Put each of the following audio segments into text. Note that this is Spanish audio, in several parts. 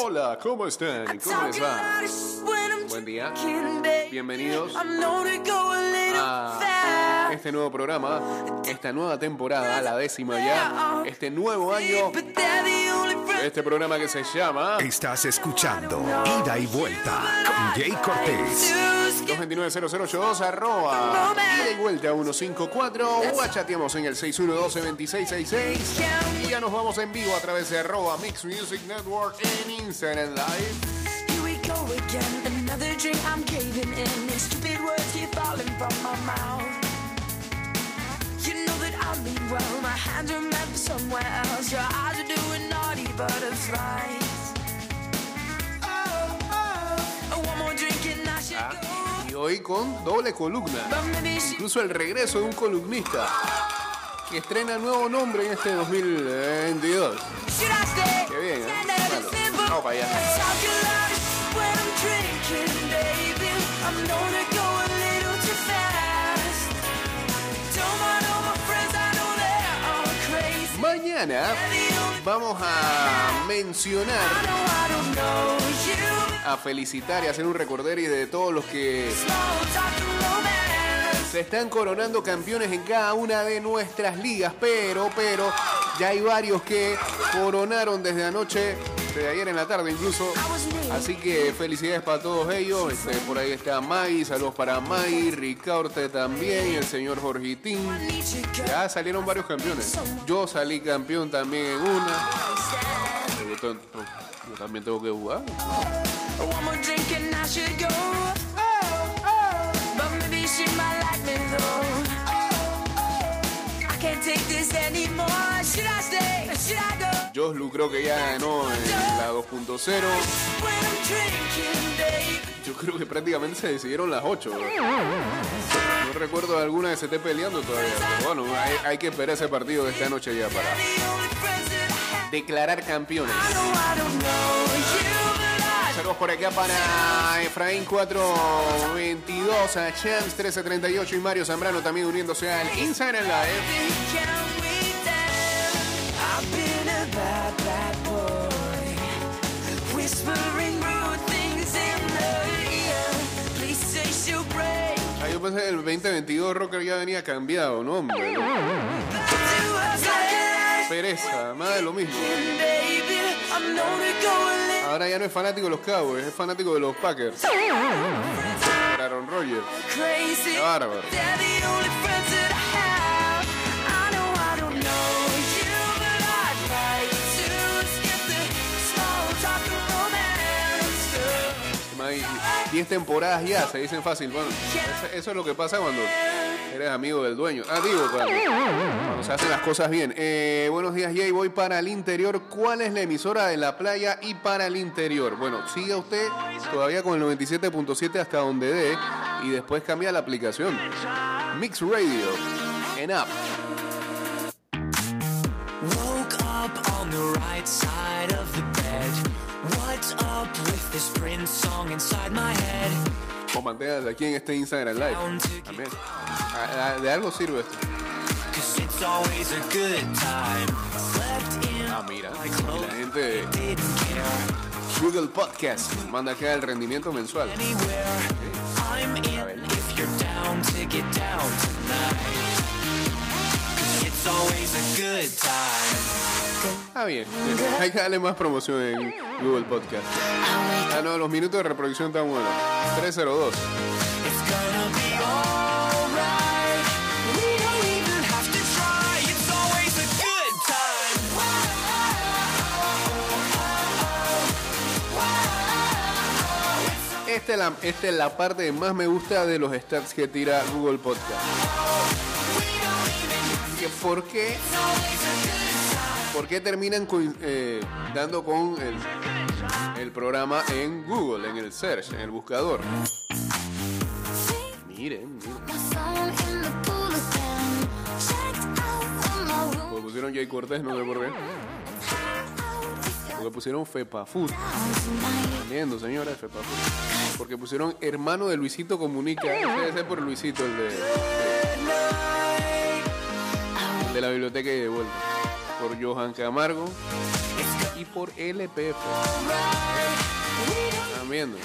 Hola, ¿cómo están? ¿Cómo les va? Buen día. Bienvenidos a este nuevo programa, esta nueva temporada, la décima ya, este nuevo año, este programa que se llama Estás escuchando Ida y Vuelta con Jay Cortés. 229-0082, arroba, y vuelta 154, o chateamos en el 612-2666, y ya nos vamos en vivo a través de arroba Mix Music Network en Instagram Live. Here we go again. Another drink, I'm caving in. Stupid words keep falling from my mouth. You know that I mean well. My hands are meant for somewhere else. Your eyes are doing naughty butterflies. Oh, oh. One more drink and I should Ah, go. Hoy con doble columna. Incluso el regreso de un columnista que estrena nuevo nombre en este 2022. should I stay? Qué bien, ¿eh? Vamos para allá. Mañana vamos a mencionar, a felicitar y hacer un recorderis de todos los que se están coronando campeones en cada una de nuestras ligas, pero, pero, ya hay varios que coronaron desde anoche, desde ayer en la tarde incluso. Así que felicidades para todos ellos. Este, por ahí está Maggie, saludos para Maggie, Ricaurte también, el señor Jorgitín. Ya salieron varios campeones. Yo salí campeón también en una. Yo, también tengo que jugar. Can't take this anymore. Should I stay? Josh Lu creo que ya ganó en la 2.0. When I'm drinking, babe. Yo creo que prácticamente se decidieron las 8. No recuerdo alguna que se esté peleando todavía. Pero bueno, hay, que esperar ese partido de esta noche ya para declarar campeones. Saludos por acá para Efraín 422, a Chance 1338 y Mario Zambrano también uniéndose al Instagram Live. Ah, yo pensé que el 2022 Rocker ya venía cambiado, ¿no? Hombre, Pereza, más de lo mismo. Ahora ya no es fanático de los Cowboys, es fanático de los Packers. Aaron Rodgers. Qué bárbaro. 10 temporadas ya, se dicen fácil. Bueno, eso, es lo que pasa cuando eres amigo del dueño. Ah, digo, cuando, cuando se hacen las cosas bien. Eh, buenos días, Jay. Voy para el interior. ¿Cuál es la emisora de la playa y para el interior? Bueno, siga usted todavía con el 97.7 hasta donde dé y después cambia la aplicación. Mix Radio en app. O manténgase aquí en este Instagram Live. También. Ah, ah, De algo sirve esto. Ah, mira. Y la gente Google Podcast manda acá el rendimiento mensual. it's always a good time. Ah, bien. Hay que darle más promoción en Google Podcast. Ah, no, los minutos de reproducción están buenos. 302. It's gonna be alright. We don't even have to try. It's always a good time. Esta es, la, esta es la parte que más me gusta de los stats que tira Google Podcast. ¿Por qué? ¿Por qué terminan eh, dando con el, programa en Google, en el search, en el buscador? Miren, miren. Porque pusieron Jay Cortés, no sé por qué. Porque pusieron Fepa Food. Viendo, señora, Fepa Food. Porque pusieron hermano de Luisito Comunica. Debe ser por Luisito, el de, el de la biblioteca y de vuelta por Johan Camargo y por LPF. Están viendo.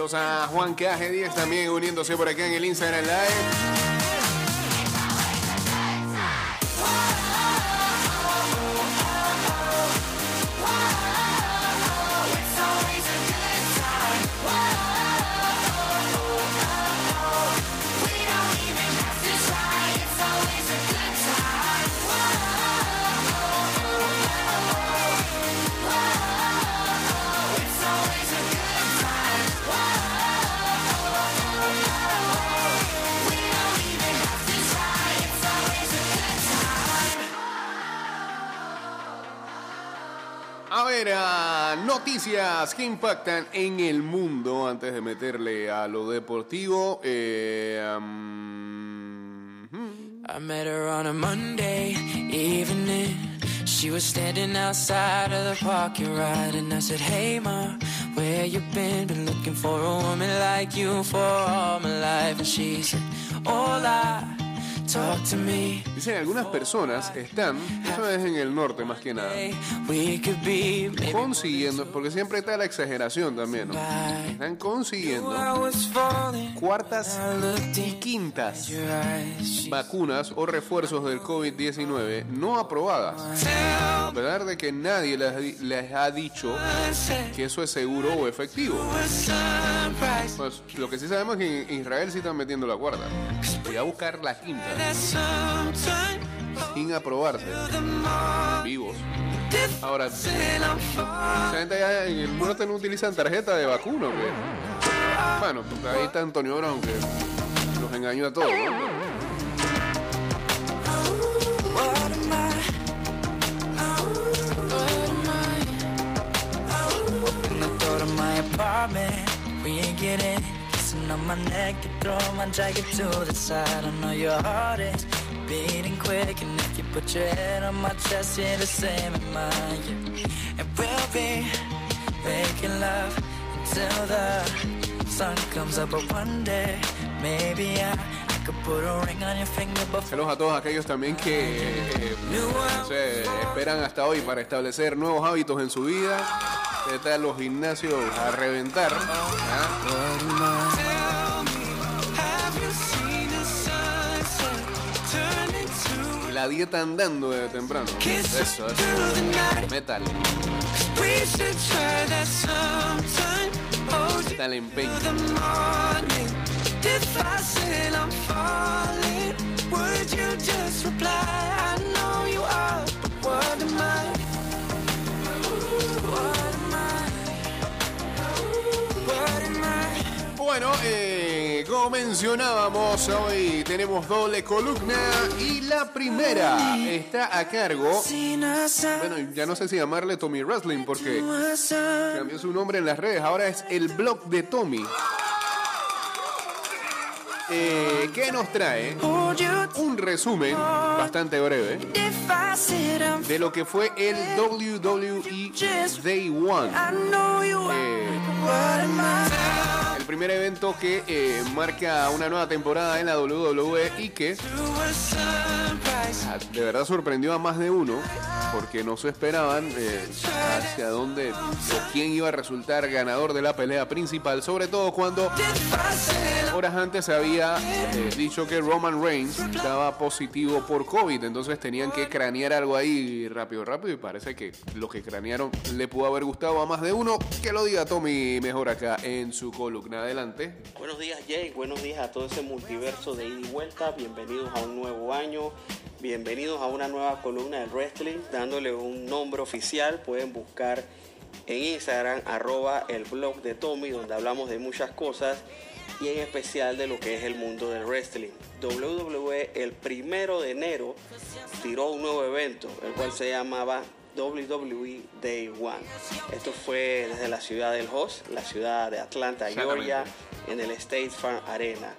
Saludos a Juan Caje 10 también uniéndose por acá en el Instagram Live. A ver, ah, noticias que impactan en el mundo antes de meterle a lo deportivo. Eh, hmm. I met her on a Monday evening. She was standing outside of the parking lot, and I said, Hey, ma, where you been? Been looking for a woman like you for all my life. And she said, Hola. Dicen algunas personas están, eso es en el norte más que nada, consiguiendo, porque siempre está la exageración también, ¿no? Están consiguiendo cuartas y in quintas vacunas o refuerzos del COVID-19 no aprobadas. A pesar de que nadie les, les ha dicho que eso es seguro o efectivo. Pues lo que sí sabemos es que en Israel sí están metiendo la cuarta. Voy a buscar la quinta sin aprobarse. Vivos. Ahora, esa gente allá en el norte no utilizan tarjeta de vacuna, ¿o qué? Bueno, pues ahí está Antonio Brown que los engañó a todos. On my neck, you throw my jacket to the side. I know your heart is beating quick, and if you put your head on my chest, you're the same as mine. Yeah. And we'll be making love until the sun comes up. But one day, maybe I, I could put a ring on your finger before. Saludos a todos aquellos también que eh, sé, esperan hasta hoy para establecer nuevos hábitos en su vida. Están los gimnasios a reventar. ¿ah? La dieta andando de temprano. Eso, eso. Metal. Metal empeño. Bueno, eh, como mencionábamos, hoy tenemos doble columna y la primera está a cargo. Bueno, ya no sé si llamarle Tommy Wrestling porque cambió su nombre en las redes. Ahora es el blog de Tommy. Eh, ¿Qué nos trae? Un resumen bastante breve de lo que fue el WWE Day One. Eh, Primer evento que eh, marca una nueva temporada en la WWE y que ah, de verdad sorprendió a más de uno porque no se esperaban eh, hacia dónde o quién iba a resultar ganador de la pelea principal, sobre todo cuando horas antes se había eh, dicho que Roman Reigns estaba positivo por COVID, entonces tenían que cranear algo ahí rápido, rápido y parece que lo que cranearon le pudo haber gustado a más de uno. Que lo diga Tommy mejor acá en su columna. Adelante. Buenos días Jay, buenos días a todo ese multiverso de ida y vuelta, bienvenidos a un nuevo año, bienvenidos a una nueva columna del wrestling, dándole un nombre oficial, pueden buscar en Instagram arroba el blog de Tommy, donde hablamos de muchas cosas y en especial de lo que es el mundo del wrestling. WWE el primero de enero tiró un nuevo evento, el cual se llamaba WWE Day One. Esto fue desde la ciudad del host, la ciudad de Atlanta, Georgia, en el State Farm Arena.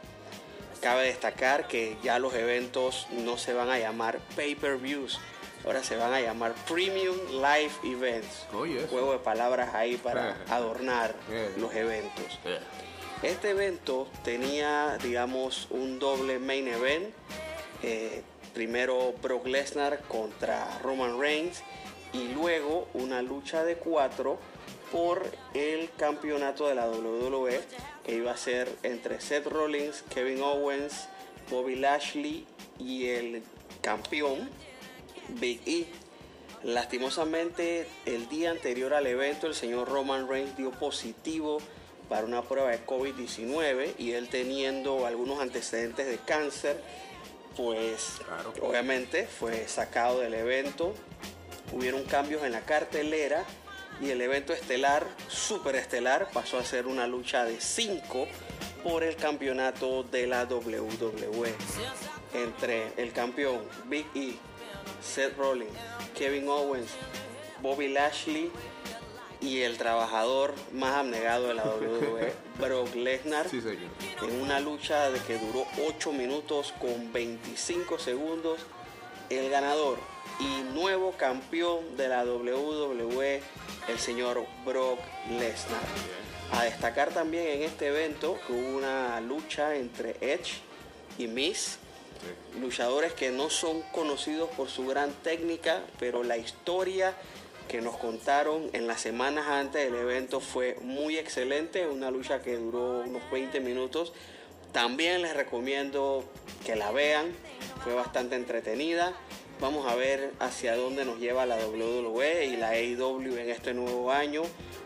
Cabe destacar que ya los eventos no se van a llamar pay-per-views, ahora se van a llamar Premium Live Events. Eso. Juego de palabras ahí para Eh. adornar Eh. los eventos. Este evento tenía, digamos, un doble main event. Eh, primero Brock Lesnar contra Roman Reigns y luego una lucha de cuatro por el campeonato de la WWE que iba a ser entre Seth Rollins, Kevin Owens, Bobby Lashley y el campeón Big E. Lastimosamente, el día anterior al evento, el señor Roman Reigns dio positivo para una prueba de COVID-19 y él teniendo algunos antecedentes de cáncer, pues Claro. obviamente fue sacado del evento. Hubieron cambios en la cartelera y el evento estelar, super estelar, pasó a ser una lucha de 5 por el campeonato de la WWE entre el campeón Big E, Seth Rollins, Kevin Owens, Bobby Lashley y el trabajador más abnegado de la WWE, Brock Lesnar, Sí, en una lucha de que duró 8 minutos con 25 segundos. El ganador y nuevo campeón de la WWE, el señor Brock Lesnar. A destacar también en este evento que hubo una lucha entre Edge y Miz, luchadores que no son conocidos por su gran técnica, pero la historia que nos contaron en las semanas antes del evento fue muy excelente, una lucha que duró unos 20 minutos. También les recomiendo que la vean, fue bastante entretenida. Vamos a ver hacia dónde nos lleva la WWE y la AEW en este nuevo año.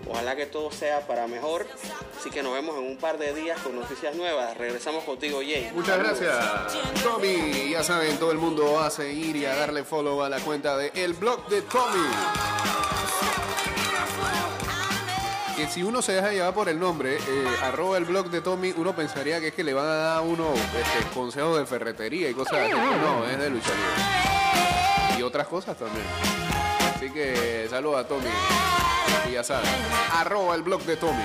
Ojalá que todo sea para mejor. Así que nos vemos en un par de días con noticias nuevas. Regresamos contigo, Jay. Muchas gracias, Tommy. Ya saben, todo el mundo va a seguir y a darle follow a la cuenta de El Blog de Tommy. Que si uno se deja llevar por el nombre, eh, arroba el blog de Tommy, uno pensaría que es que le van a dar uno este, consejos de ferretería y cosas así. No, es de lucha. Y otras cosas también. Así que saludos a Tommy. Y ya saben, arroba el blog de Tommy.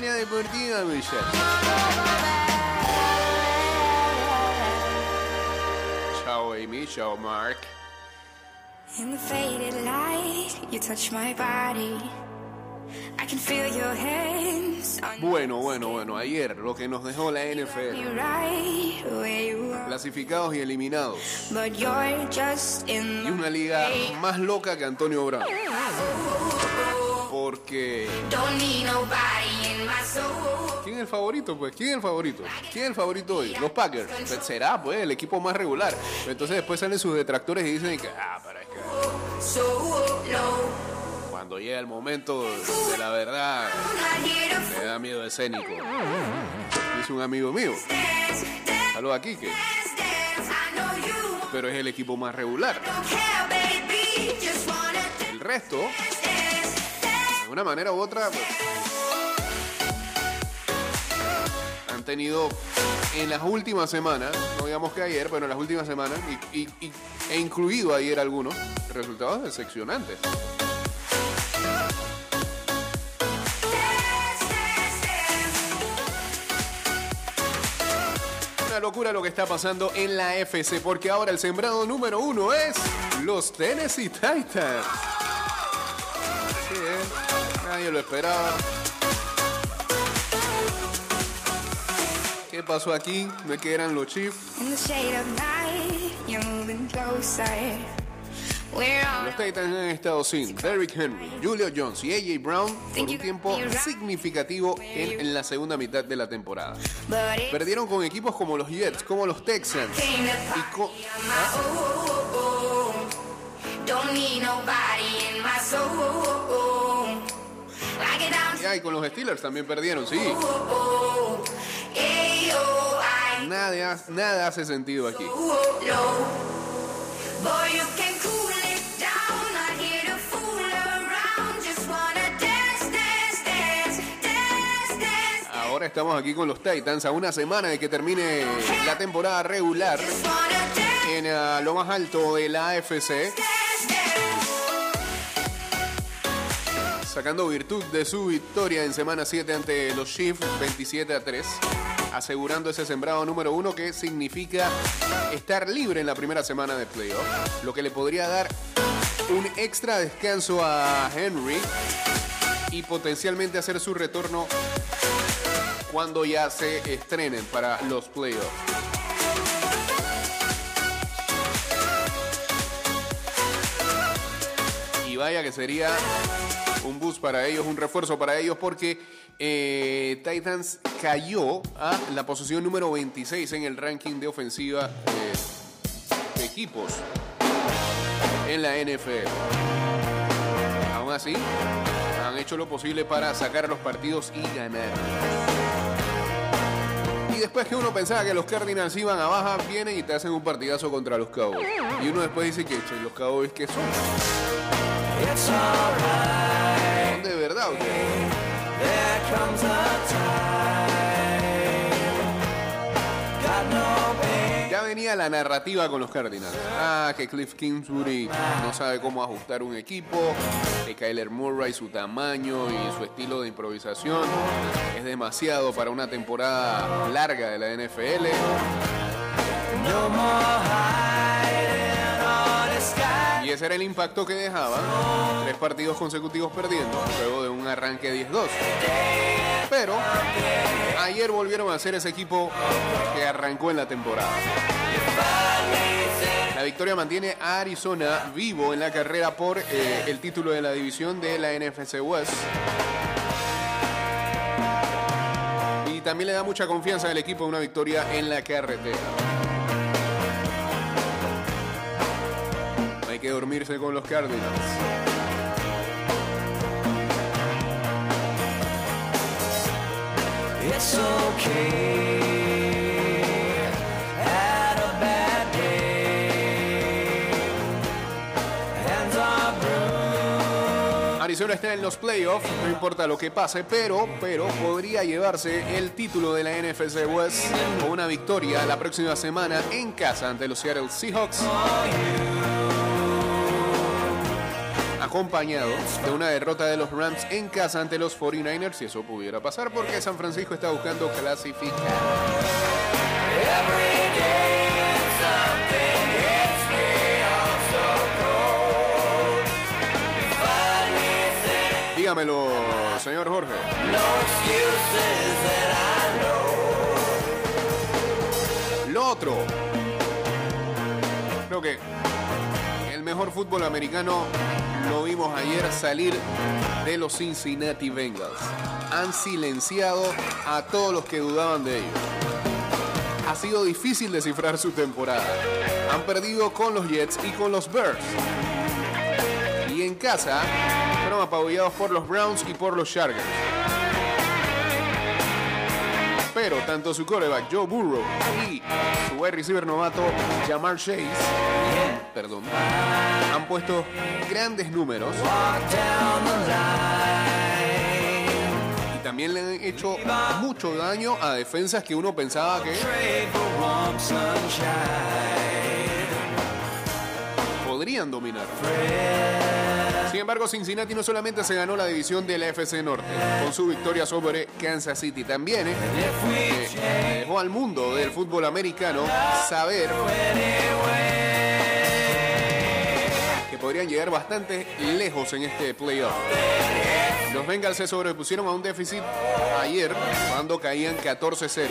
Deportiva. Chao, Amy. Chao, Mark. In the faded light, you touch my body. I can feel your hands on Bueno, bueno, bueno. Ayer lo que nos dejó la NFL. Clasificados y eliminados. But you're just in Y una liga más loca que Antonio Brown. Porque... Don't need nobody. ¿Quién es el favorito? Pues, ¿quién es el favorito? ¿Quién es el favorito hoy? Los Packers. Pues será, pues, el equipo más regular. Entonces después salen sus detractores y dicen que, ah, es que cuando llega el momento de la verdad, me da miedo escénico. Dice un amigo mío. Saludos know you pero es el equipo más regular. El resto, de una manera u otra, pues, tenido en las últimas semanas, no digamos que ayer, pero en las últimas semanas, y- y- e incluido ayer algunos, resultados decepcionantes. Una locura lo que está pasando en la FC, porque ahora el sembrado número uno es los Tennessee Titans. Sí, ¿eh? Nadie lo esperaba. ¿Qué pasó aquí? ¿De qué eran los on Los Titans han estado sin Derrick Henry, Julio Jones y AJ Brown por un tiempo significativo en, la segunda mitad de la temporada. Perdieron con equipos como los Jets, como los Texans y Y con los Steelers también perdieron, sí. Nada, nada hace sentido aquí. Ahora estamos aquí con los Titans a una semana de que termine la temporada regular en ah, lo más alto de la AFC, sacando virtud de su victoria en semana 7 ante los Chiefs 27 a 3, asegurando ese sembrado número uno que significa estar libre en la primera semana de playoff, lo que le podría dar un extra descanso a Henry y potencialmente hacer su retorno cuando ya se estrenen para los playoffs. Y vaya que sería un boost para ellos, un refuerzo para ellos, porque eh, Titans cayó a la posición número 26 en el ranking de ofensiva de equipos en la NFL. Aún así, han hecho lo posible para sacar los partidos y ganar. Y después que uno pensaba que los Cardinals iban a baja, vienen y te hacen un partidazo contra los Cowboys. Y uno después dice que los Cowboys que son. Ya venía la narrativa con los Cardinals. Ah, que Cliff Kingsbury no sabe cómo ajustar un equipo, que Kyler Murray, su tamaño y su estilo de improvisación es demasiado para una temporada larga de la NFL. No more ese era el impacto que dejaba. Tres partidos consecutivos perdiendo, luego de un arranque 10-2. Pero ayer volvieron a ser ese equipo que arrancó en la temporada. La victoria mantiene a Arizona vivo en la carrera por eh, el título de la división de la NFC West. Y también le da mucha confianza al equipo una victoria en la carretera. Que dormirse con los Cardinals. It's okay. Had a bad day. Hands are bruised. Arizona está en los playoffs, no importa lo que pase, pero, pero podría llevarse el título de la NFC West con una victoria la próxima semana en casa ante los Seattle Seahawks. Acompañado de una derrota de los Rams en casa ante los 49ers, si eso pudiera pasar, porque San Francisco está buscando clasificar. Dígamelo, señor Jorge. Lo otro. Creo que el mejor fútbol americano lo vimos ayer salir de los Cincinnati Bengals. Han silenciado a todos los que dudaban de ellos. Ha sido difícil descifrar su temporada. Han perdido con los Jets y con los Bears. Y en casa fueron apabullados por los Browns y por los Chargers. Pero tanto su coreback Joe Burrow y su wide receiver novato Jamar Chase, perdón, han puesto grandes números y también le han hecho mucho daño a defensas que uno pensaba que podrían dominar. Sin embargo, Cincinnati no solamente se ganó la división de la FC Norte con su victoria sobre Kansas City, también eh, dejó al mundo del fútbol americano saber que podrían llegar bastante lejos en este playoff. Los Bengals se sobrepusieron a un déficit ayer cuando caían 14-0.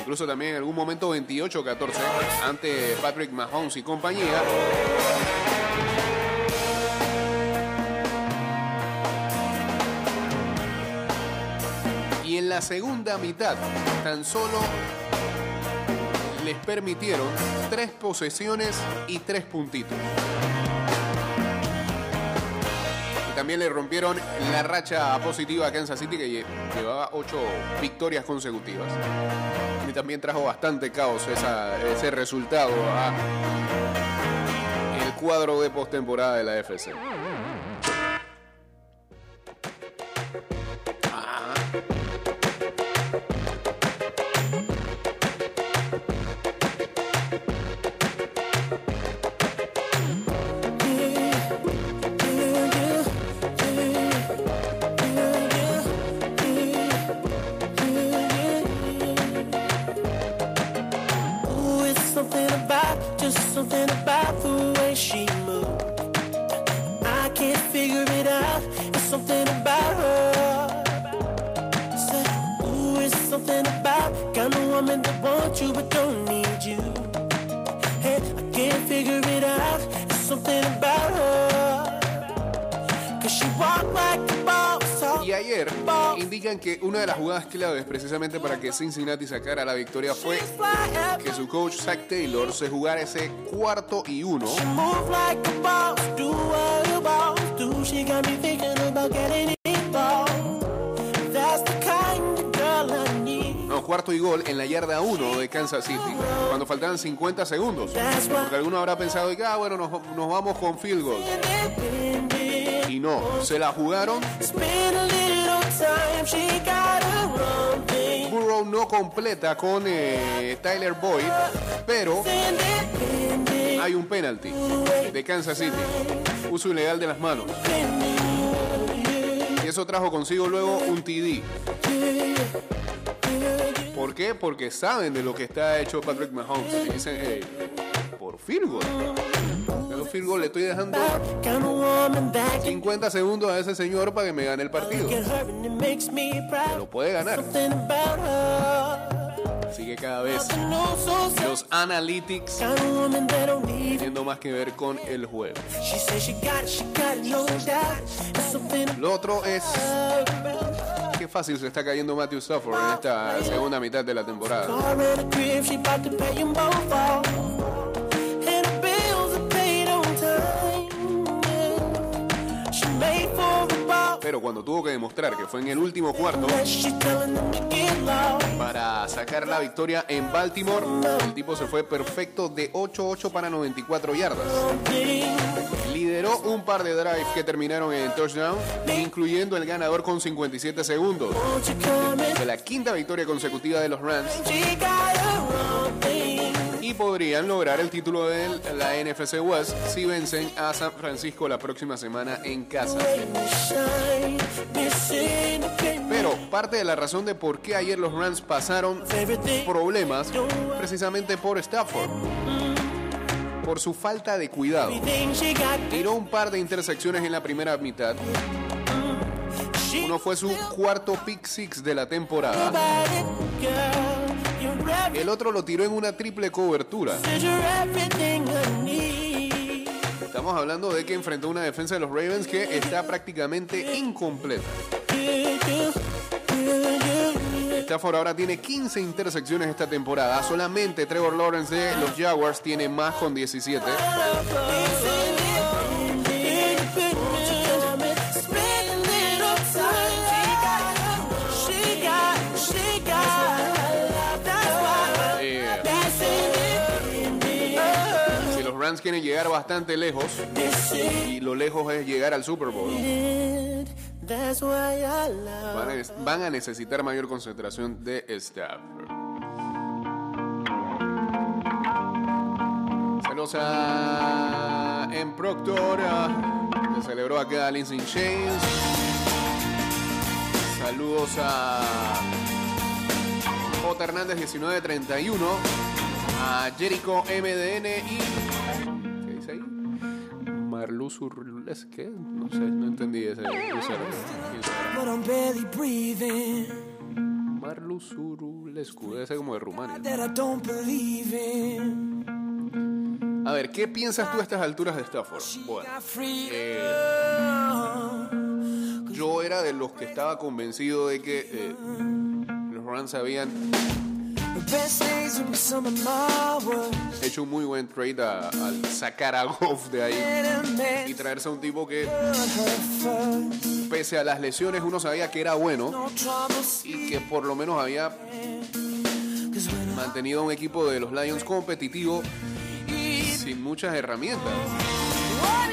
Incluso también en algún momento 28-14 ante Patrick Mahomes y compañía. Y en la segunda mitad tan solo les permitieron tres posesiones y tres puntitos. también le rompieron la racha positiva a Kansas City que lle- llevaba ocho victorias consecutivas. Y también trajo bastante caos ese resultado a el cuadro de postemporada de la FC. Que Cincinnati sacara la victoria fue que su coach Zach Taylor se jugara ese cuarto y uno. No, cuarto y gol en la yarda 1 de Kansas City, cuando faltaban 50 segundos. Porque alguno habrá pensado, ah, bueno, nos, nos vamos con field goal. Y no, se la jugaron. No completa con eh, Tyler Boyd, pero hay un penalty de Kansas City. Uso ilegal de las manos. Y eso trajo consigo luego un TD. ¿Por qué? Porque saben de lo que está hecho Patrick Mahomes. Y dicen, hey, por field field goal le estoy dejando Kind of woman that can 50 segundos a ese señor para que me gane el partido. me. Lo puede ganar. Así que cada vez los analytics tienen más que ver con el juego. Lo otro es qué fácil se está cayendo Matthew Stafford en esta segunda mitad de la temporada. Pero cuando tuvo que demostrar que fue en el último cuarto para sacar la victoria en Baltimore, el tipo se fue perfecto de 8-8 para 94 yardas. Lideró un par de drives que terminaron en touchdown, incluyendo el ganador con 57 segundos. Fue la quinta victoria consecutiva de los Rams y podrían lograr el título de la NFC West si vencen a San Francisco la próxima semana en casa. Pero parte de la razón de por qué ayer los Rams pasaron problemas precisamente por Stafford, por su falta de cuidado. Tiró un par de intersecciones en la primera mitad. Uno fue su cuarto pick six de la temporada. El otro lo tiró en una triple cobertura. Estamos hablando de que enfrentó una defensa de los Ravens que está prácticamente incompleta. Stafford ahora tiene 15 intersecciones esta temporada. Solamente Trevor Lawrence de los Jaguars tiene más con 17. Quieren llegar bastante lejos, y lo lejos es llegar al Super Bowl, van a, necesitar mayor concentración de Stafford. Saludos a M. Proctor, que celebró acá Lindsay James. Saludos a J. Hernández 1931, a Jericho MDN y. Marluz Urles, ¿qué? No sé, no entendí ese. ese-. Marluz Urlescu, debe ser como de Rumania. A ver, ¿qué piensas tú a estas alturas de Stafford? Bueno, eh, yo era de los que estaba convencido de que eh, los Rams habían He hecho un muy buen trade a- al sacar a Goff de ahí y traerse a un tipo que, pese a las lesiones, uno sabía que era bueno y que por lo menos había mantenido a un equipo de los Lions competitivo sin muchas herramientas.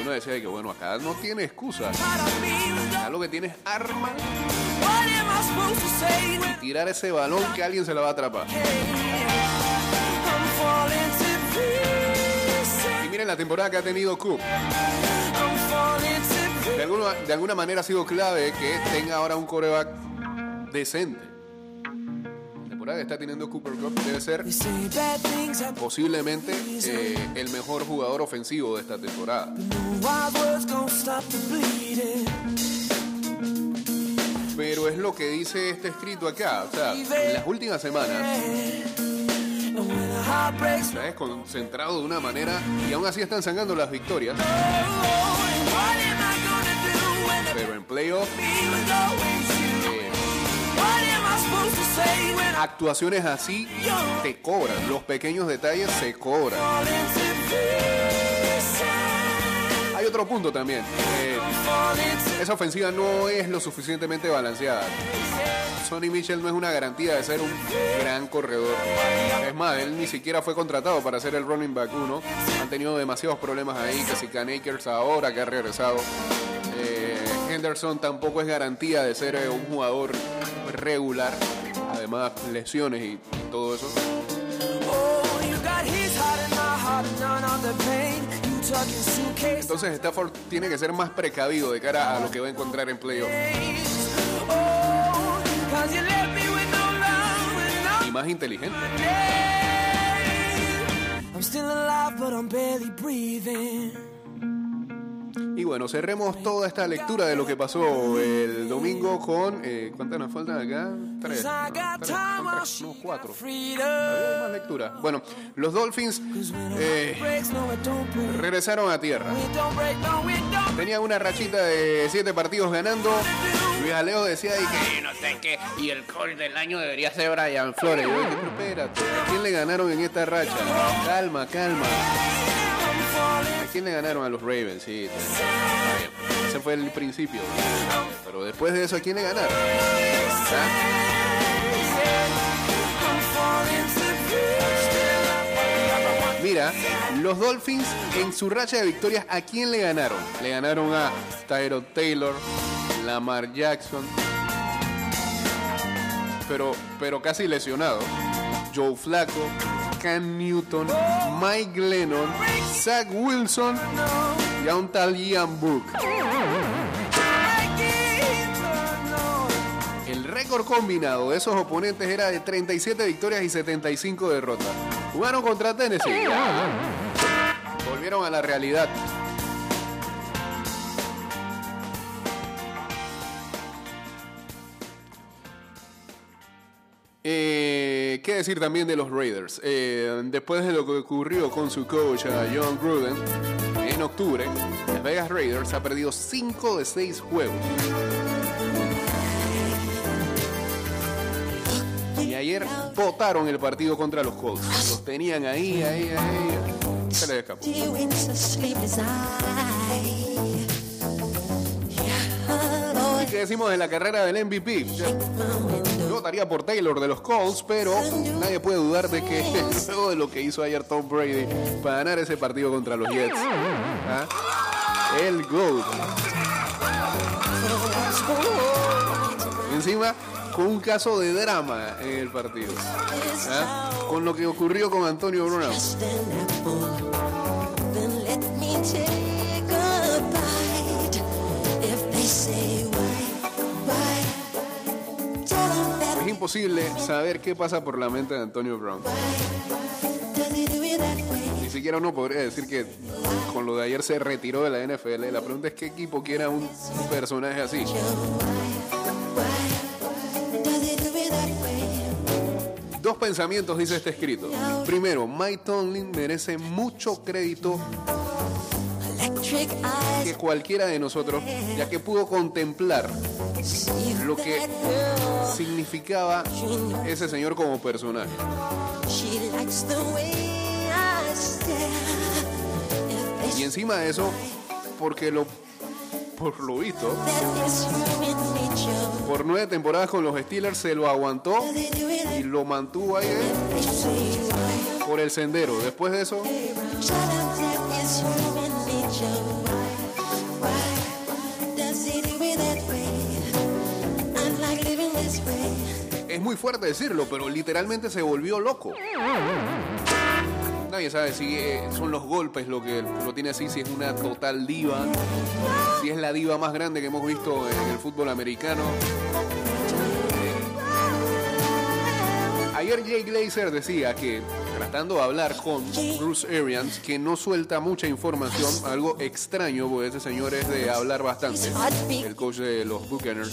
Uno decía que bueno, acá no tiene excusa. Acá lo que tiene es arma y tirar ese balón que alguien se la va a atrapar. Y miren la temporada que ha tenido to De alguna, de alguna manera ha sido clave que tenga ahora un coreback decente. La temporada que está teniendo Cooper Cup debe ser posiblemente eh, el mejor jugador ofensivo de esta temporada. Pero es lo que dice este escrito acá. O sea, en las últimas semanas se ha desconcentrado de una manera y aún así están sacando las victorias. oh, the Pero en playoff, actuaciones así te cobran. Los pequeños detalles se cobran. Hay otro punto también. Eh, esa ofensiva no es lo suficientemente balanceada. Sonny Mitchell no es una garantía de ser un gran corredor. Es más, él ni siquiera fue contratado para ser el running back 1. Han tenido demasiados problemas ahí, que si Can ahora que ha regresado. Eh, Henderson tampoco es garantía de ser eh, un jugador regular. Además, lesiones y todo eso. Oh, Entonces Stafford tiene que ser más precavido de cara a lo que va a encontrar en playoff. Oh, Y más inteligente. I'm still alive, but I'm barely breathing. Y bueno, cerremos toda esta lectura de lo que pasó el domingo con... Eh, ¿Cuántas nos faltan acá? Tres. No, tres, tres, no, cuatro. más lectura. Bueno, los Dolphins eh, regresaron a tierra. Tenían una rachita de siete partidos ganando. Luis Aleo decía ahí que. Y el coach del año debería ser Brian Flores. Yo dije, pero espérate, ¿a quién le ganaron en esta racha? Calma, calma. ¿A quién le ganaron a los Ravens? Sí, ese fue el principio. Pero después de eso, ¿a quién le ganaron? ¿Ah? Mira, los Dolphins en su racha de victorias, ¿a quién le ganaron? Le ganaron a Tyrod Taylor, Lamar Jackson, pero, pero casi lesionado. Joe Flacco, Cam Newton, Mike Lennon, Zach Wilson y a un tal Ian Book. El récord combinado de esos oponentes era de 37 victorias y 75 derrotas. Jugaron contra Tennessee. Volvieron a la realidad. Eh, ¿Qué decir también de los Raiders? Eh, después de lo que ocurrió con su coach a John Gruden en octubre, Las Vegas Raiders ha perdido 5 de 6 juegos. Y ayer votaron el partido contra los Colts. Los tenían ahí, ahí, ahí. Se les escapó. ¿Y qué decimos de la carrera del MVP? Votaría por Taylor de los Colts, pero nadie puede dudar de que luego de lo que hizo ayer Tom Brady para ganar ese partido contra los Jets, ¿ah? el GOAT. Encima, con un caso de drama en el partido, ¿ah? con lo que ocurrió con Antonio Brown. Imposible saber qué pasa por la mente de Antonio Brown. Ni siquiera uno podría decir que con lo de ayer se retiró de la NFL. La pregunta es qué equipo quiera un personaje así. Dos pensamientos dice este escrito. Primero, Mike Tomlin merece mucho crédito. Que cualquiera de nosotros, ya que pudo contemplar lo que significaba ese señor como personaje. Y encima de eso, porque lo, por lo visto, por nueve temporadas con los Steelers se lo aguantó y lo mantuvo ahí eh, por el sendero. Después de eso, es muy fuerte decirlo, pero literalmente se volvió loco. Nadie sabe si eh, son los golpes lo que lo tiene así, si es una total diva, si es la diva más grande que hemos visto en el fútbol americano. Eh, Ayer Jay Glazer decía que, de hablar con Bruce Arians, que no suelta mucha información, algo extraño, porque ese señor es de hablar bastante, el coach de los Buccaneers.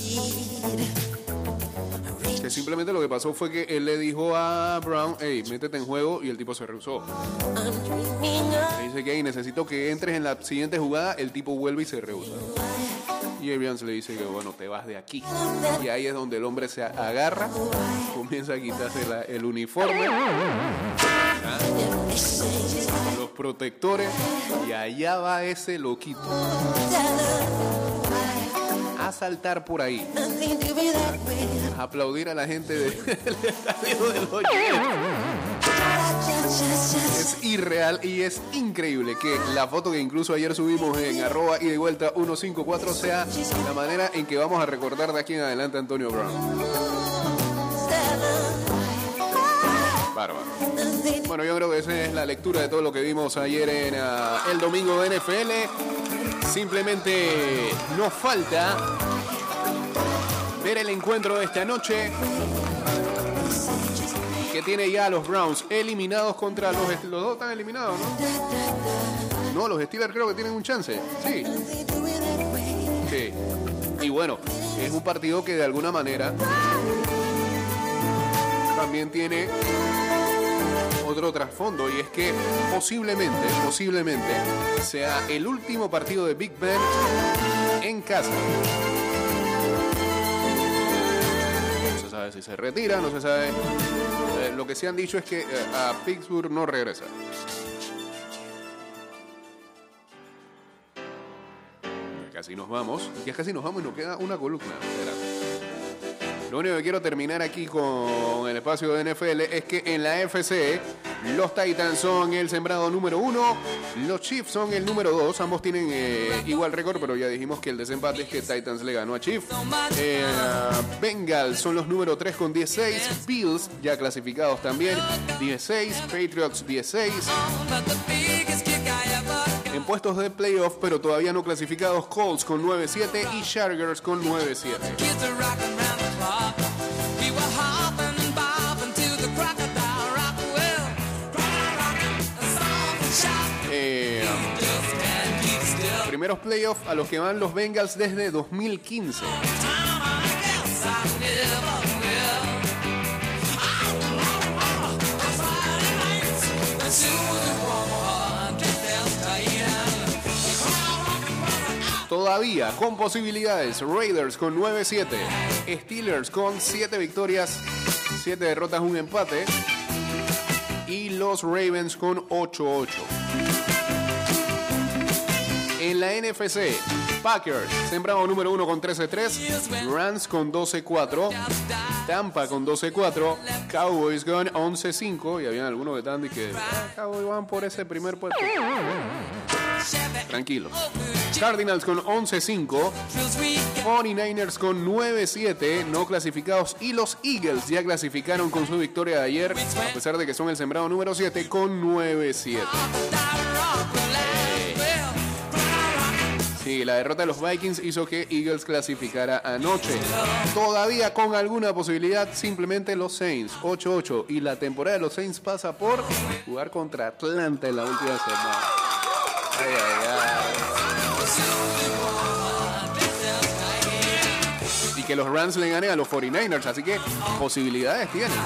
Que simplemente lo que pasó fue que él le dijo a Brown, hey, métete en juego, y el tipo se rehusó. Le dice que "Hey, necesito que entres en la siguiente jugada, el tipo vuelve y se rehúsa. Y Arians le dice que bueno, te vas de aquí. Y ahí es donde el hombre se agarra, comienza a quitarse el uniforme, ¿ah? los protectores, y allá va ese loquito a saltar por ahí, way. a aplaudir a la gente de- del estadio de los Jets. Es irreal y es increíble que la foto que incluso ayer subimos en arroba y de vuelta 154 sea la manera en que vamos a recordar de aquí en adelante a Antonio Brown. Bárbaro. Bueno, yo creo que esa es la lectura de todo lo que vimos ayer en ah, el domingo de NFL. Simplemente nos falta ver el encuentro de esta noche tiene ya a los Browns eliminados contra los. Los dos están eliminados, ¿no? No, los Steelers creo que tienen un chance. Sí. Sí. Y bueno, es un partido que de alguna manera también tiene otro trasfondo y es que posiblemente, posiblemente sea el último partido de Big Ben en casa. No se sabe si se retira, no se sabe. Eh, lo que se han dicho es que eh, a Pittsburgh no regresa. Casi nos vamos. Ya casi nos vamos y nos queda una columna. Lo único que quiero terminar aquí con el espacio de NFL es que en la FC los Titans son el sembrado número uno, los Chiefs son el número dos, ambos tienen eh, igual récord, pero ya dijimos que el desempate es que Titans le ganó a Chiefs. Eh, Bengals son los número 3 con 16, Bills ya clasificados también, 16, Patriots 16. En puestos de playoff, pero todavía no clasificados, Colts con 9-7 y Chargers con 9-7. Primeros playoffs a los que van los Bengals desde 2015. Todavía con posibilidades, Raiders con 9-7, Steelers con 7 victorias, 7 derrotas, un empate y los Ravens con 8-8. En la NFC, Packers, sembrado número 1 con 13-3, Rams con 12-4, Tampa con 12-4, Cowboys con 11-5, y habían algunos que estaban diciendo que ah, Cowboys van por ese primer puesto. Tranquilos. Cardinals con 11-5, 49ers con 9-7, no clasificados, y los Eagles ya clasificaron con su victoria de ayer, a pesar de que son el sembrado número 7 con 9-7. Sí, la derrota de los Vikings hizo que Eagles clasificara anoche. Todavía con alguna posibilidad, simplemente los Saints, 8-8. Y la temporada de los Saints pasa por jugar contra Atlanta en la última semana. Y que los Rams le ganen a los 49ers, así que posibilidades tienen.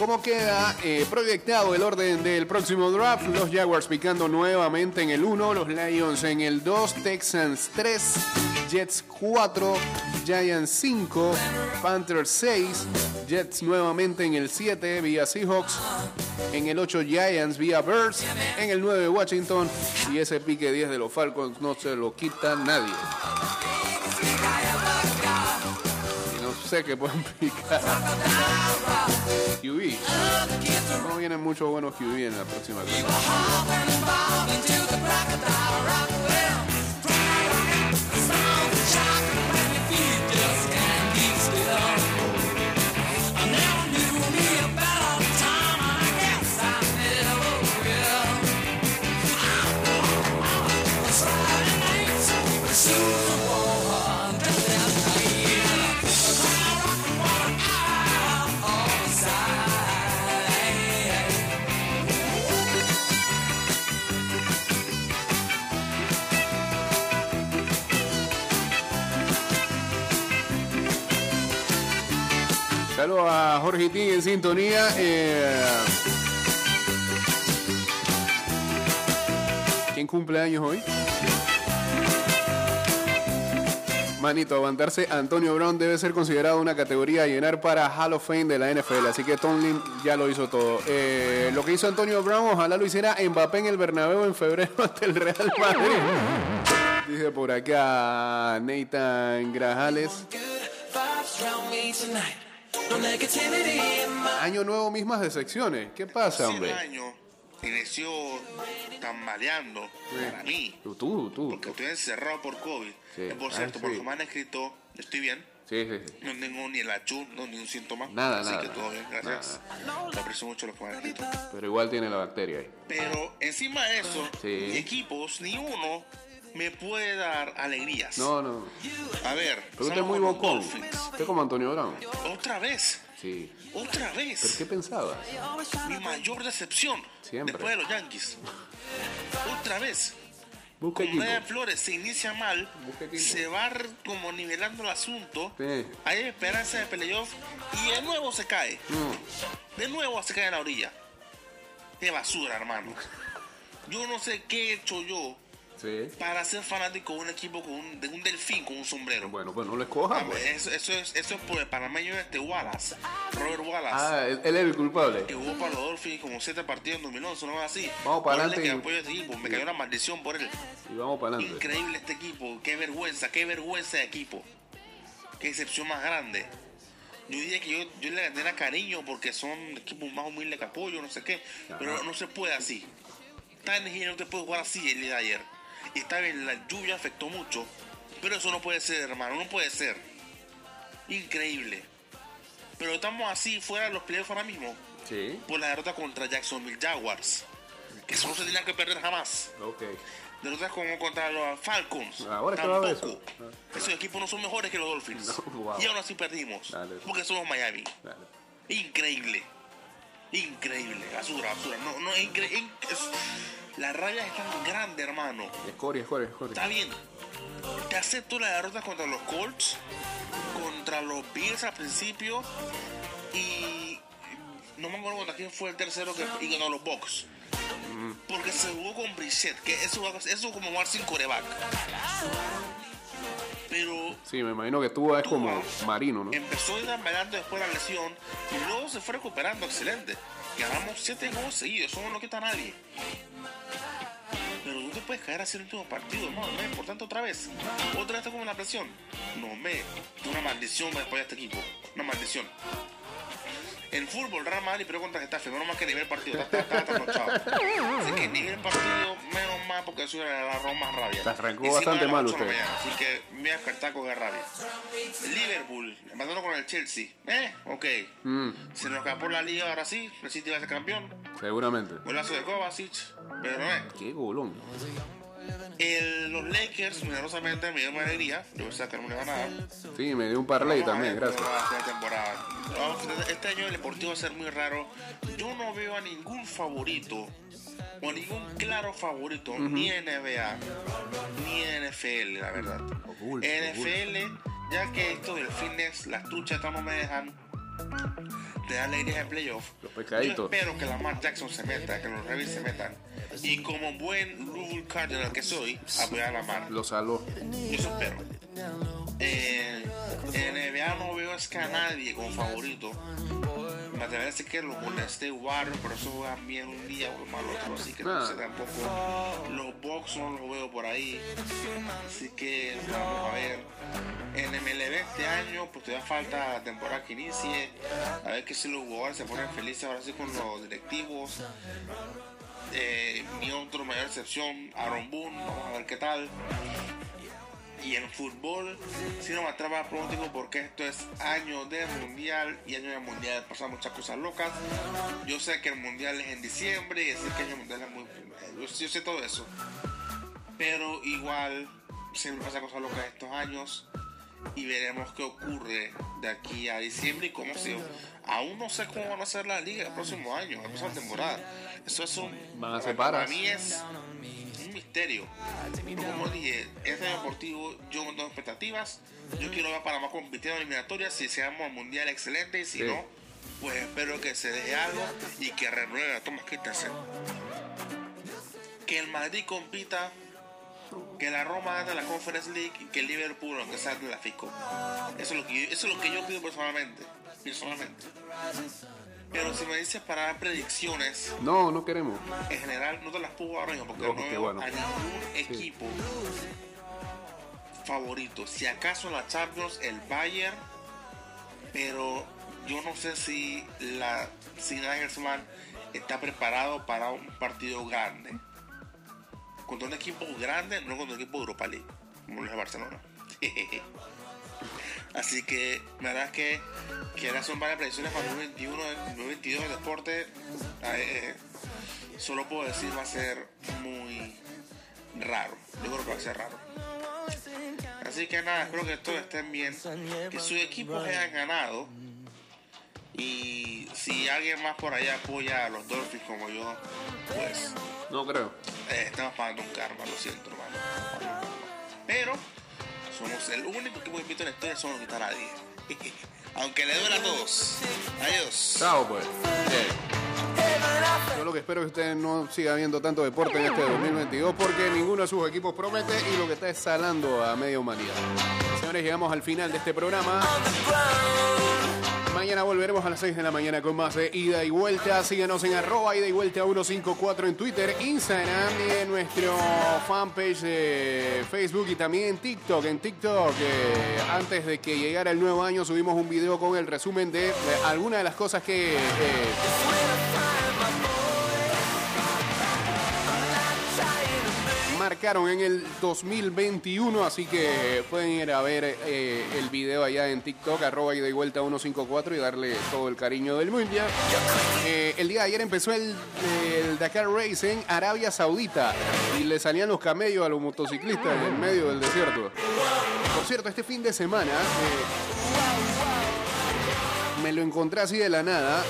¿Cómo queda eh, proyectado el orden del próximo draft? Los Jaguars picando nuevamente en el 1, los Lions en el 2, Texans 3, Jets 4, Giants 5, Panthers 6, Jets nuevamente en el 7 vía Seahawks, en el 8 Giants vía Birds, en el 9 Washington y ese pique 10 de los Falcons no se lo quita nadie. Sé qué pueden picar. QB. No vienen muchos buenos QB en la próxima. En sintonía. eh, ¿Quién cumple años hoy? Manito, aguantarse Antonio Brown debe ser considerado una categoría a llenar para Hall of Fame de la NFL. Así que Tomlin ya lo hizo todo. Eh, lo que hizo Antonio Brown, ojalá lo hiciera Mbappé en el Bernabéu en febrero ante el Real Madrid. Dice por acá Nathan Grajales. Año nuevo, mismas decepciones. ¿Qué pasa, hombre? año inició tambaleando para mí, Tú, tú, tú. porque estoy encerrado por COVID. Sí. Por Ah, cierto, sí. por lo que me han escrito, estoy bien. Sí, sí, sí. No tengo ni el achú, no, ni un síntoma. Nada, así nada, que todo bien, gracias. nada. Te aprecio mucho lo que me han escrito. Pero igual tiene la bacteria ahí. Pero encima de eso, Sí. mis equipos, ni uno me puede dar alegrías. No, no. A ver, Pero usted es muy bocón. Usted como Antonio Brown. Otra vez, Sí. otra ¿Pero vez. qué pensabas? Mi mayor decepción Siempre. después de los Yankees. Otra vez. Busca equipo. Flores se inicia mal, se va como nivelando el asunto, Sí. hay esperanza de playoff y de nuevo se cae. Mm. De nuevo se cae en la orilla. Qué basura, hermano. Yo no sé qué he hecho yo Sí. para ser fanático de un equipo con un, de un delfín con un sombrero. Bueno, pues no lo escoja, pues. eso, eso es, eso es por el panameño este Wallace, Robert Wallace. Ah, él él es el culpable. que jugó para los Dolphins como siete partidos en 2011, no es así. Vamos para adelante que apoyo a este equipo, me cayó una maldición por él. Y vamos para adelante. Increíble este equipo, qué vergüenza, qué vergüenza de equipo. Qué excepción más grande. Yo diría que yo, yo le gané cariño porque son equipos más humildes que apoyo, no sé qué, pero no se puede así. Tannehill no te puede jugar así el día de ayer. Y está bien, la lluvia afectó mucho, pero eso no puede ser, hermano, no puede ser. Increíble. Pero estamos así fuera de los playoffs ahora mismo Sí. por la derrota contra Jacksonville Jaguars, que eso no se tenía que perder jamás. Ok. Derrotas como contra los Falcons. Ahora es que tampoco. eso. Esos equipos no son mejores que los Dolphins. No, wow. Y aún así perdimos. Dale. Porque somos Miami. Dale. Increíble. Increíble. Basura, basura. No, no, incre- in- es- La rabia es tan grande, hermano. Escoria, escoria, escoria. Está bien. Te acepto la derrota contra los Colts, contra los Bills al principio y no me acuerdo contra quién fue el tercero que y ganó los Bucks. Porque se jugó con Brissett, que eso, eso como jugar sin coreback. Pero Sí, me imagino que tú es como marino, ¿no? empezó tambaleando después de la lesión y luego se fue recuperando excelente. Ganamos siete juegos seguidos, eso no quita nadie. Pero tú te puedes caer así el último partido, no, no es importante otra vez. Otra vez está como una presión. No me, una maldición después de este equipo. Una maldición. En fútbol, Real Madrid pero contra Getafe, menos mal que nivel partido, está, está. Así que nivel partido, menos mal porque eso era la Roma más rabia. Te arrancó bastante mal la usted. mañana, Así que me voy a despertar con rabia. Liverpool, empatando con el Chelsea. Eh, ok. Mm, Se nos escapó la liga ahora sí, el City va a ser campeón. seguramente. Golazo de Kovacic, pero no es. Qué golón. El- los Lakers, milagrosamente, me dio alegría. Yo pensaba que no me iban a dar. Sí, me dio un parlay también, gracias. temporada. Este año el deportivo va a ser muy raro. Yo no veo a ningún favorito o ningún claro favorito, ni NBA, ni NFL, la verdad. Oculto, NFL, ya que esto del fitness, las truchas estas no me dejan. Te da alegría de playoff. Los pescaditos. Yo espero que Lamar Jackson se meta, que los Ravens se metan. Y como buen Louisville Cardinal que soy, apoyar a Lamar. Lo saló. Yo eso espero. Eh, en NBA no veo es que a nadie como favorito. Me que los Golden State Warriors, pero eso juegan bien un día o mal otro, así que no Ah. sé tampoco. Los Bucks no los veo por ahí, así que vamos a ver. En MLB este año, pues todavía falta la temporada que inicie. A ver que si los jugadores se ponen felices ahora sí con los directivos. Eh, mi otro mayor excepción, Aaron Boone, vamos a ver qué tal. Y en fútbol, si no me atrapa pronóstico porque esto es año de mundial y año de mundial pasan muchas cosas locas. Yo sé que el mundial es en diciembre y decir que año mundial es muy. Yo, yo sé todo eso. Pero igual siempre pasan cosas locas estos años y veremos qué ocurre de aquí a diciembre y cómo se. Aún no sé cómo van a ser la liga el próximo año, la próxima temporada. Eso es un. Van a ser para mí es misterio. Como dije, este año deportivo yo no tengo expectativas. Yo quiero ver a Panamá compitiendo en eliminatorias. Si seamos al mundial, excelente. Y si Sí. no, pues espero que se deje algo y que renueve a Thomas Christensen. Que el Madrid compita. Que la Roma gane la Conference League y que el Liverpool, aunque de la FICO. Eso es lo que yo, eso es lo que yo pido personalmente. Personalmente. Pero si me dices para dar predicciones, No, no queremos. en general no te las puedo ahora mismo porque no qué veo bueno. a ningún equipo favorito. Si acaso la Champions el Bayern, pero yo no sé si la si Nagelsmann está preparado para un partido grande. Contra un equipo grande, no contra un equipo de Europa League, como lo es el Barcelona. Así que, la verdad es que quiero hacer varias predicciones para el 2021, el 2022 el deporte. eh, solo puedo decir va a ser muy raro. Yo creo que va a ser raro. Así que nada, espero que todos estén bien, que sus equipos hayan ganado. Y si alguien más por allá apoya a los Dolphins como yo, pues No creo. eh, estamos pagando un karma, lo siento, hermano. Pero somos el único equipo que invito en la historia, eso no lo quita nadie. Aunque le duele a todos. Adiós. Chao, pues. Bien. Yo lo que espero es que usted no siga viendo tanto deporte en este 2022 porque ninguno de sus equipos promete y lo que está es salando a media humanidad. Señores, llegamos al final de este programa. Mañana volveremos a las 6 de la mañana con más de ida y vuelta. Síguenos en arroba ida y vuelta 154 en Twitter, Instagram y en nuestro fanpage de Facebook y también en TikTok. En TikTok, eh, antes de que llegara el nuevo año, subimos un video con el resumen de, de algunas de las cosas que... eh, en el 2021, así que pueden ir a ver eh, el video allá en TikTok, arroba y vuelta 154 y darle todo el cariño del mundial. Eh, el día de ayer empezó el, el Dakar Race en Arabia Saudita y le salían los camellos a los motociclistas en medio del desierto. Por cierto, este fin de semana eh, me lo encontré así de la nada.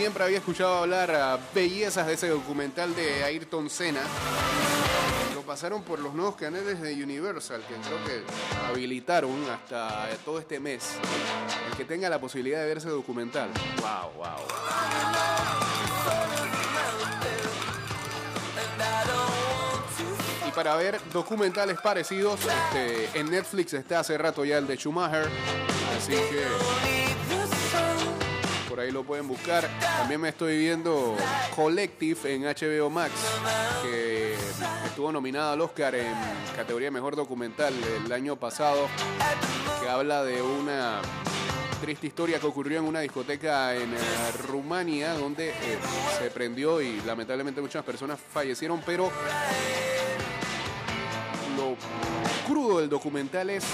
Siempre había escuchado hablar a bellezas de ese documental de Ayrton Senna. Lo pasaron por los nuevos canales de Universal, que creo que habilitaron hasta todo este mes. El que tenga la posibilidad de ver ese documental. Wow, wow. Y para ver documentales parecidos, este, en Netflix está hace rato ya el de Schumacher. Así que ahí lo pueden buscar. También me estoy viendo Collective en HBO Max, que estuvo nominado al Oscar en categoría Mejor Documental el año pasado, que habla de una triste historia que ocurrió en una discoteca en eh, Rumania, donde eh, se prendió y lamentablemente muchas personas fallecieron, pero lo crudo del documental es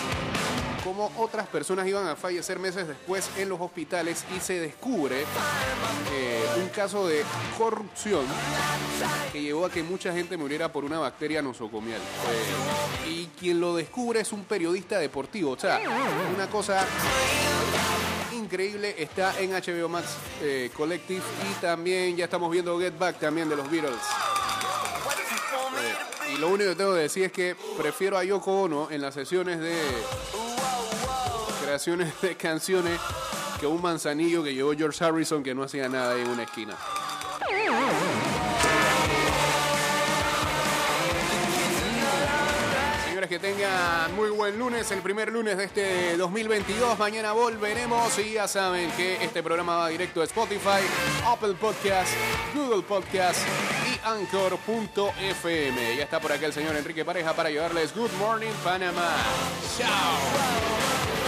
cómo otras personas iban a fallecer meses después en los hospitales y se descubre eh, un caso de corrupción que llevó a que mucha gente muriera por una bacteria nosocomial. Eh, y quien lo descubre es un periodista deportivo. O sea, una cosa increíble está en HBO Max eh, Collective y también ya estamos viendo Get Back también de los Beatles. Y lo único que tengo que decir es que prefiero a Yoko Ono en las sesiones de de canciones que un manzanillo que llevó George Harrison que no hacía nada en una esquina. Señores, que tengan muy buen lunes, el primer lunes de este 2022. Mañana volveremos y ya saben que este programa va directo a Spotify, Apple Podcast, Google Podcast y Anchor.fm. Ya está por acá el señor Enrique Pareja para llevarles Good Morning Panamá. Chao.